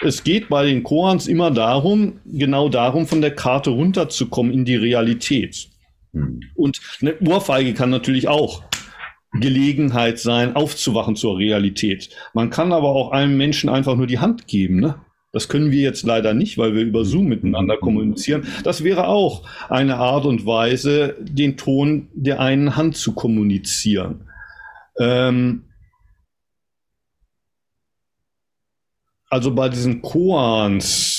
es geht bei den Koans immer darum, genau darum, von der Karte runterzukommen in die Realität. Hm. Und eine Ohrfeige kann natürlich auch Gelegenheit sein, aufzuwachen zur Realität. Man kann aber auch einem Menschen einfach nur die Hand geben. Ne? Das können wir jetzt leider nicht, weil wir über Zoom miteinander kommunizieren. Das wäre auch eine Art und Weise, den Ton der einen Hand zu kommunizieren. Ähm also bei diesen Koans,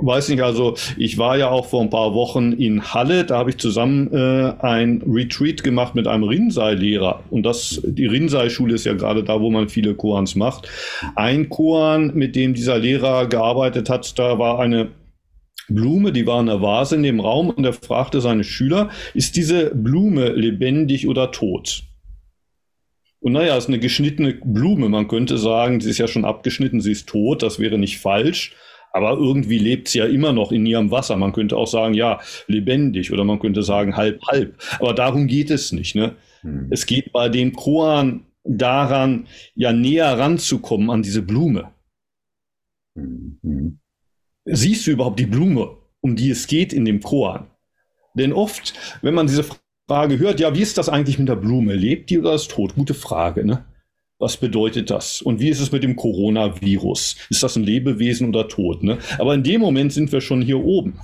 weiß nicht, also ich war ja auch vor ein paar Wochen in Halle, da habe ich zusammen äh, ein Retreat gemacht mit einem Rinzai-Lehrer. Und das, die Rinzai-Schule ist ja gerade da, wo man viele Koans macht. Ein Koan, mit dem dieser Lehrer gearbeitet hat, da war eine Blume, die war in der Vase in dem Raum und er fragte seine Schüler, ist diese Blume lebendig oder tot? Und naja, es ist eine geschnittene Blume. Man könnte sagen, sie ist ja schon abgeschnitten, sie ist tot, das wäre nicht falsch. Aber irgendwie lebt sie ja immer noch in ihrem Wasser. Man könnte auch sagen, ja, lebendig oder man könnte sagen halb, halb. Aber darum geht es nicht. Ne? Hm. Es geht bei dem Koan daran, ja näher ranzukommen an diese Blume. Hm. Siehst du überhaupt die Blume, um die es geht in dem Koan? Denn oft, wenn man diese Frage hört, ja, wie ist das eigentlich mit der Blume? Lebt die oder ist tot? Gute Frage, ne? Was bedeutet das? Und wie ist es mit dem Coronavirus? Ist das ein Lebewesen oder tot? Ne? Aber in dem Moment sind wir schon hier oben.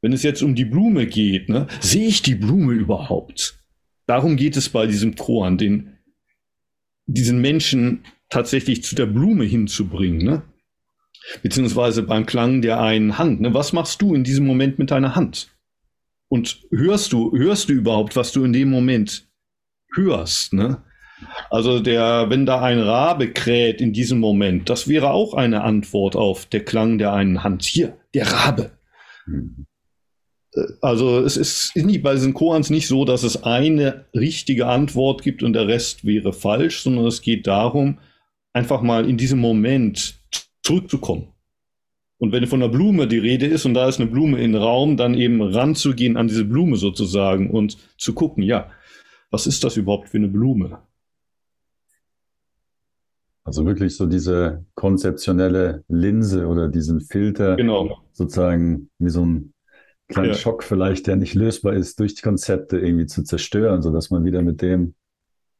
Wenn es jetzt um die Blume geht, ne, sehe ich die Blume überhaupt? Darum geht es bei diesem Koan, den, diesen Menschen tatsächlich zu der Blume hinzubringen. Ne? Beziehungsweise beim Klang der einen Hand. Ne? Was machst du in diesem Moment mit deiner Hand? Und hörst du, hörst du überhaupt, was du in dem Moment hörst? Ne? Also der, wenn da ein Rabe kräht in diesem Moment, das wäre auch eine Antwort auf der Klang der einen Hand. Hier, der Rabe. Mhm. Also es ist bei diesen Koans nicht so, dass es eine richtige Antwort gibt und der Rest wäre falsch, sondern es geht darum, einfach mal in diesem Moment zurückzukommen. Und wenn von einer Blume die Rede ist und da ist eine Blume im Raum, dann eben ranzugehen an diese Blume sozusagen und zu gucken, ja, was ist das überhaupt für eine Blume? Also wirklich so diese konzeptionelle Linse oder diesen Filter, genau. sozusagen wie so ein kleiner ja. Schock vielleicht, der nicht lösbar ist, durch die Konzepte irgendwie zu zerstören, sodass man wieder mit dem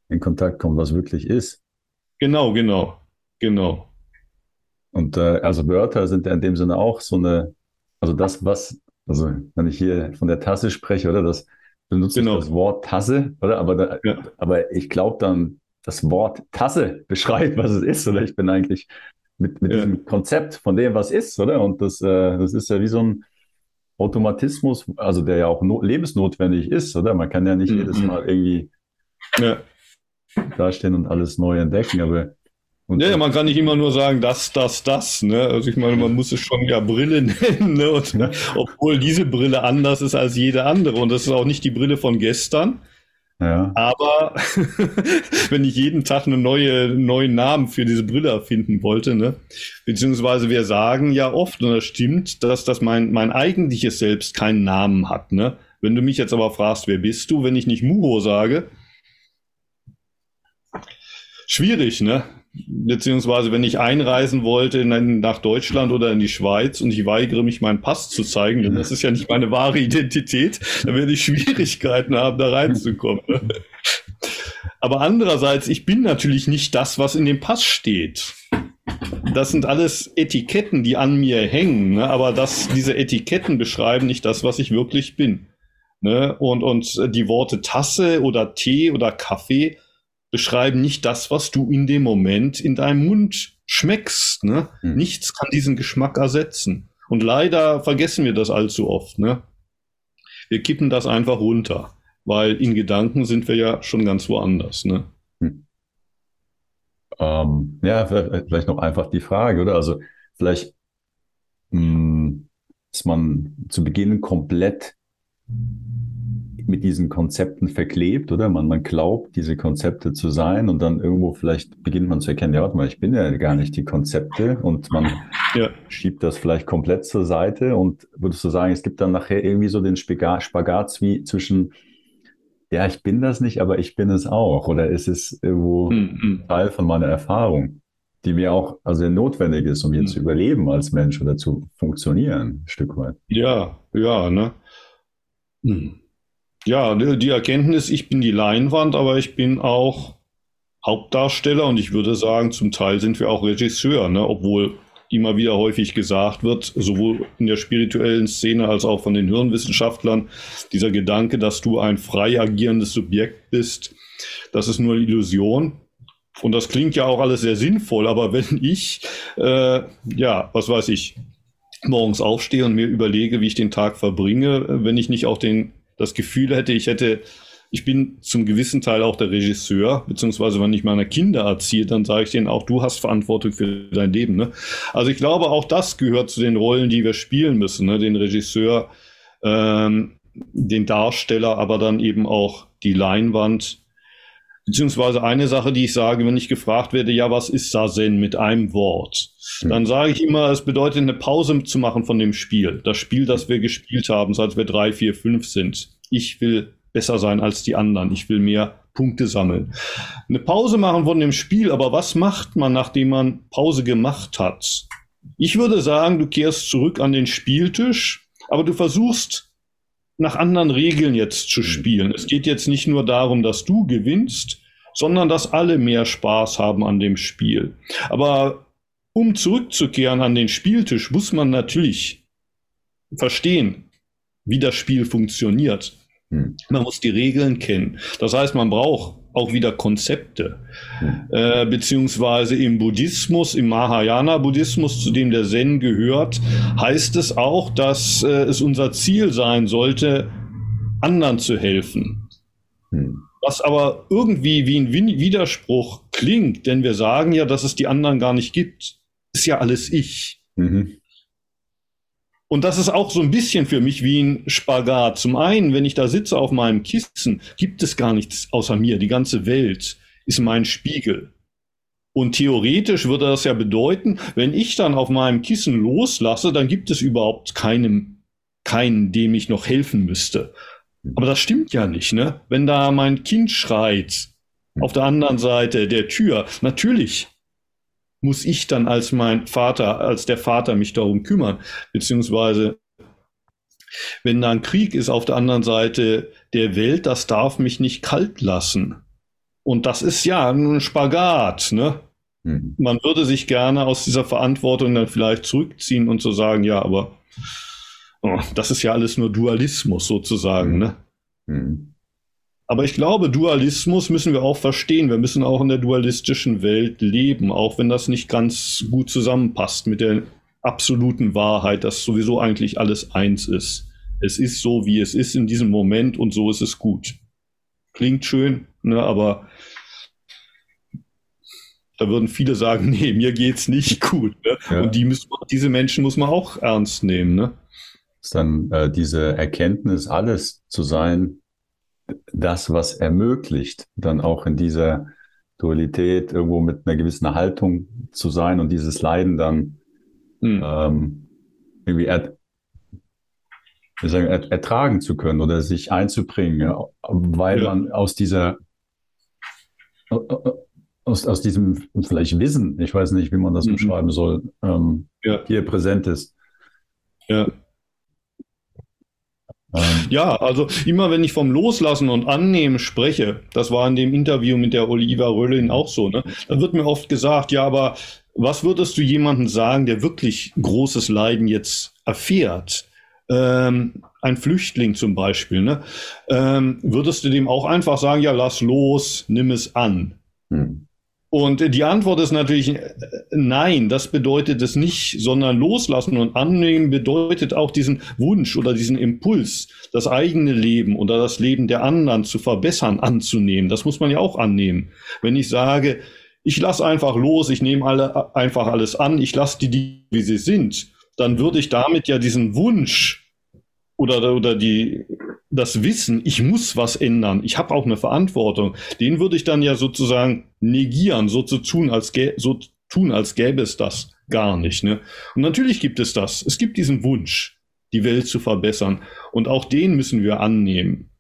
in Kontakt kommt, was wirklich ist. Genau, genau, genau. Und äh, also Wörter sind ja in dem Sinne auch so eine, also das, was, also wenn ich hier von der Tasse spreche, oder das benutze genau. ich das Wort Tasse, oder? Aber, da, ja. aber ich glaube dann, das Wort Tasse beschreibt, was es ist, oder? Ich bin eigentlich mit, mit ja. diesem Konzept von dem, was ist, oder? Und das, äh, das ist ja wie so ein Automatismus, also der ja auch no lebensnotwendig ist, oder? Man kann ja nicht mhm. jedes Mal irgendwie ja. dastehen und alles neu entdecken, aber ja, ja, man kann nicht immer nur sagen, das, das, das. Ne? Also ich meine, man muss es schon ja Brille nennen, ne? Und, ja. obwohl diese Brille anders ist als jede andere. Und das ist auch nicht die Brille von gestern. Aber wenn ich jeden Tag einen neue, neuen Namen für diese Brille erfinden wollte, ne? beziehungsweise wir sagen ja oft, und das stimmt, dass das mein, mein eigentliches Selbst keinen Namen hat. Ne? Wenn du mich jetzt aber fragst, wer bist du, wenn ich nicht Muho sage, schwierig, ne? Beziehungsweise wenn ich einreisen wollte in, nach Deutschland oder in die Schweiz und ich weigere mich, meinen Pass zu zeigen, denn das ist ja nicht meine wahre Identität, dann werde ich Schwierigkeiten haben, da reinzukommen. Aber andererseits, ich bin natürlich nicht das, was in dem Pass steht. Das sind alles Etiketten, die an mir hängen, ne? aber das, diese Etiketten beschreiben nicht das, was ich wirklich bin. Ne? Und, und die Worte Tasse oder Tee oder Kaffee beschreiben nicht das, was du in dem Moment in deinem Mund schmeckst. Ne? Hm. Nichts kann diesen Geschmack ersetzen. Und leider vergessen wir das allzu oft. Ne? Wir kippen das einfach runter, weil in Gedanken sind wir ja schon ganz woanders. Ne? Hm. Ähm, ja, vielleicht noch einfach die Frage, oder? Also vielleicht mh, hm, ist man zu Beginn komplett mit diesen Konzepten verklebt, oder? Man, man glaubt, diese Konzepte zu sein und dann irgendwo vielleicht beginnt man zu erkennen, ja, warte mal, ich bin ja gar nicht die Konzepte und man ja. schiebt das vielleicht komplett zur Seite und würdest du sagen, es gibt dann nachher irgendwie so den Spagat wie zwischen, ja, ich bin das nicht, aber ich bin es auch, oder ist es irgendwo mhm. Teil von meiner Erfahrung? die mir auch also notwendig ist, um hier mhm. zu überleben als Mensch oder zu funktionieren, ein Stück weit. Ja, ja, ne? Hm. Ja, die Erkenntnis, ich bin die Leinwand, aber ich bin auch Hauptdarsteller und ich würde sagen, zum Teil sind wir auch Regisseur, ne? obwohl immer wieder häufig gesagt wird, sowohl in der spirituellen Szene als auch von den Hirnwissenschaftlern, dieser Gedanke, dass du ein frei agierendes Subjekt bist, das ist nur Illusion. Und das klingt ja auch alles sehr sinnvoll, aber wenn ich, äh, ja, was weiß ich, morgens aufstehe und mir überlege, wie ich den Tag verbringe, wenn ich nicht auch den das Gefühl hätte, ich hätte, ich bin zum gewissen Teil auch der Regisseur, beziehungsweise wenn ich meine Kinder erziehe, dann sage ich denen auch, du hast Verantwortung für dein Leben. Ne? Also ich glaube, auch das gehört zu den Rollen, die wir spielen müssen. Ne? Den Regisseur, ähm, den Darsteller, aber dann eben auch die Leinwand. Beziehungsweise eine Sache, die ich sage, wenn ich gefragt werde, ja, was ist Sazen mit einem Wort? Hm. Dann sage ich immer, es bedeutet eine Pause zu machen von dem Spiel. Das Spiel, das wir gespielt haben, seit wir drei, vier, fünf sind ich will besser sein als die anderen, ich will mehr Punkte sammeln. Eine Pause machen von dem Spiel, aber was macht man, nachdem man Pause gemacht hat? Ich würde sagen, du kehrst zurück an den Spieltisch, aber du versuchst nach anderen Regeln jetzt zu spielen. Es geht jetzt nicht nur darum, dass du gewinnst, sondern dass alle mehr Spaß haben an dem Spiel. Aber um zurückzukehren an den Spieltisch, muss man natürlich verstehen, wie das Spiel funktioniert. Hm. Man muss die Regeln kennen. Das heißt, man braucht auch wieder Konzepte. Hm. Äh, beziehungsweise im Buddhismus, im Mahayana-Buddhismus, zu dem der Zen gehört, heißt es auch, dass äh, es unser Ziel sein sollte, anderen zu helfen. Hm. was aber irgendwie wie ein Widerspruch klingt, denn wir sagen ja, dass es die anderen gar nicht gibt. Ist ja alles ich. Mhm. Und das ist auch so ein bisschen für mich wie ein Spagat. Zum einen, wenn ich da sitze auf meinem Kissen, gibt es gar nichts außer mir. Die ganze Welt ist mein Spiegel. Und theoretisch würde das ja bedeuten, wenn ich dann auf meinem Kissen loslasse, dann gibt es überhaupt keinen, keinen, dem ich noch helfen müsste. Aber das stimmt ja nicht, ne? Wenn da mein Kind schreit, auf der anderen Seite der Tür, natürlich muss ich dann als mein Vater, als der Vater mich darum kümmern, beziehungsweise wenn da ein Krieg ist auf der anderen Seite der Welt, das darf mich nicht kalt lassen. Und das ist ja ein Spagat, ne? Mhm. Man würde sich gerne aus dieser Verantwortung dann vielleicht zurückziehen und so sagen, ja, aber oh, das ist ja alles nur Dualismus sozusagen, mhm. ne? Mhm. Aber ich glaube, Dualismus müssen wir auch verstehen. Wir müssen auch in der dualistischen Welt leben, auch wenn das nicht ganz gut zusammenpasst mit der absoluten Wahrheit, dass sowieso eigentlich alles eins ist. Es ist so, wie es ist in diesem Moment und so ist es gut. Klingt schön, ne, aber da würden viele sagen, nee, mir geht's nicht gut. Ne? Ja. Und die müssen, diese Menschen muss man auch ernst nehmen. Ne? Ist dann äh, diese Erkenntnis, alles zu sein, das, was ermöglicht, dann auch in dieser Dualität irgendwo mit einer gewissen Haltung zu sein und dieses Leiden dann hm. ähm, irgendwie er, sagen, er, ertragen zu können oder sich einzubringen, ja, weil ja. man aus dieser aus, aus diesem vielleicht Wissen, ich weiß nicht, wie man das mhm. beschreiben soll, ähm, ja. hier präsent ist. Ja. Ähm. Ja, also immer wenn ich vom Loslassen und Annehmen spreche, das war in dem Interview mit der Oliva Röllin auch so, ne? Da wird mir oft gesagt, ja, aber was würdest du jemandem sagen, der wirklich großes Leiden jetzt erfährt? Ähm, ein Flüchtling zum Beispiel, ne? Ähm, würdest du dem auch einfach sagen, ja, lass los, nimm es an? Hm. Und die Antwort ist natürlich äh, nein, das bedeutet es nicht, sondern loslassen und annehmen bedeutet auch diesen Wunsch oder diesen Impuls, das eigene Leben oder das Leben der anderen zu verbessern, anzunehmen. Das muss man ja auch annehmen. Wenn ich sage, ich lasse einfach los, ich nehme alle einfach alles an, ich lasse die, die wie sie sind, dann würde ich damit ja diesen Wunsch oder, oder die, das Wissen, ich muss was ändern, ich habe auch eine Verantwortung, den würde ich dann ja sozusagen negieren, so zu tun, als so tun, als gäbe es das gar nicht. Ne? Und natürlich gibt es das. Es gibt diesen Wunsch, die Welt zu verbessern. Und auch den müssen wir annehmen.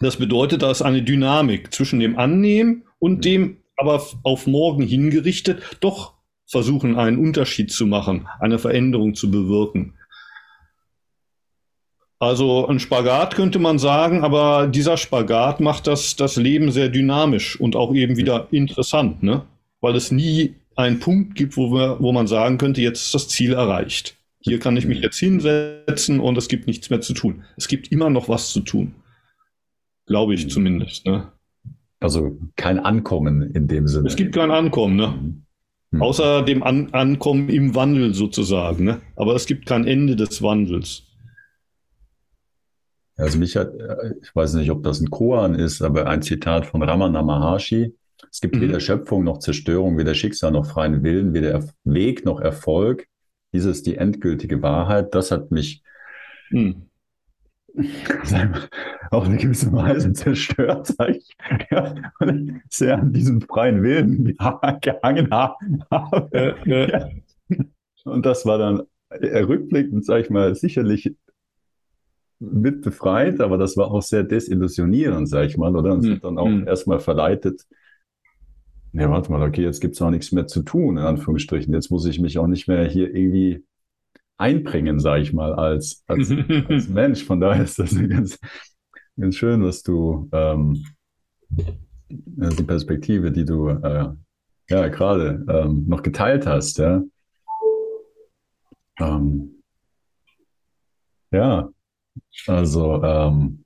Das bedeutet, da ist eine Dynamik zwischen dem Annehmen und dem aber auf morgen hingerichtet doch versuchen, einen Unterschied zu machen, eine Veränderung zu bewirken. Also ein Spagat könnte man sagen, aber dieser Spagat macht das, das Leben sehr dynamisch und auch eben wieder interessant, ne? weil es nie einen Punkt gibt, wo, wir, wo man sagen könnte, jetzt ist das Ziel erreicht. Hier kann ich mich jetzt hinsetzen und es gibt nichts mehr zu tun. Es gibt immer noch was zu tun. Glaube ich zumindest. Ne? Also kein Ankommen in dem Sinne. Es gibt kein Ankommen, ne? Mhm. Außer dem An Ankommen im Wandel sozusagen. Ne? Aber es gibt kein Ende des Wandels. Also mich hat, ich weiß nicht, ob das ein Koan ist, aber ein Zitat von Ramana Maharshi. Es gibt mhm. weder Schöpfung noch Zerstörung, weder Schicksal noch freien Willen, weder Weg noch Erfolg. Dies ist die endgültige Wahrheit. Das hat mich mhm. auf eine gewisse Weise zerstört, sag ich. Ja, und sehr an diesem freien Willen gehangen habe. Ja, ja. Und das war dann rückblickend, sag ich mal, sicherlich mit befreit, aber das war auch sehr desillusionierend, sag ich mal, oder? Und mhm. dann auch mhm. erstmal verleitet, ja, warte mal, okay, jetzt gibt's auch nichts mehr zu tun, in Anführungsstrichen. Jetzt muss ich mich auch nicht mehr hier irgendwie einbringen, sag ich mal, als, als, als Mensch. Von daher ist das ganz, ganz schön, was du, ähm, die Perspektive, die du äh, ja gerade ähm, noch geteilt hast, ja. Ähm, ja, also, ähm,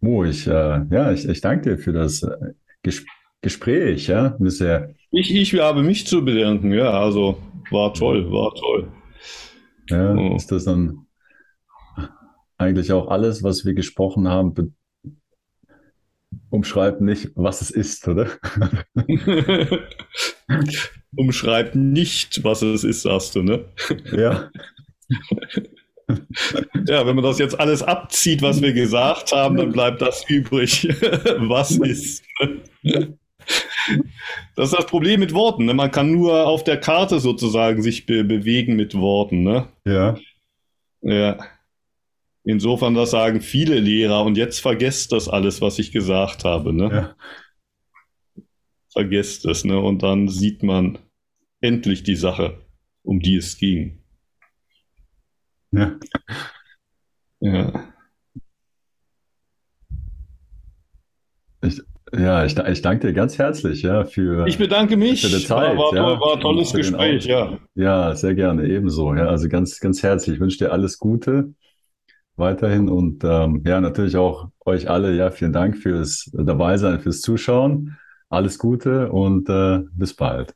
Mo, ich, äh, ja, ich, ich danke dir für das äh, Ges Gespräch, ja, bisher. Ich, ich habe mich zu bedanken, ja, also war toll, war toll. Ja, oh. ist das dann eigentlich auch alles, was wir gesprochen haben, Umschreibt nicht, was es ist, oder? Umschreibt nicht, was es ist, sagst du, ne? Ja. Ja, wenn man das jetzt alles abzieht, was wir gesagt haben, dann bleibt das übrig, was ist. Das ist das Problem mit Worten. Ne? Man kann nur auf der Karte sozusagen sich be bewegen mit Worten. Ne? Ja. Ja. Insofern, das sagen viele Lehrer und jetzt vergesst das alles, was ich gesagt habe. Ne? Ja. Vergesst es, ne? Und dann sieht man endlich die Sache, um die es ging. Ja. Ja. Ich, ja, ich, ich danke dir ganz herzlich ja, für, ich bedanke mich. für die Zeit. War, war, ja, war ein tolles Gespräch, ja. Ja, sehr gerne, ebenso. Ja, also ganz, ganz herzlich. Ich wünsche dir alles Gute weiterhin und ähm, ja, natürlich auch euch alle. Ja, vielen Dank fürs Dabeisein, fürs Zuschauen. Alles Gute und äh, bis bald.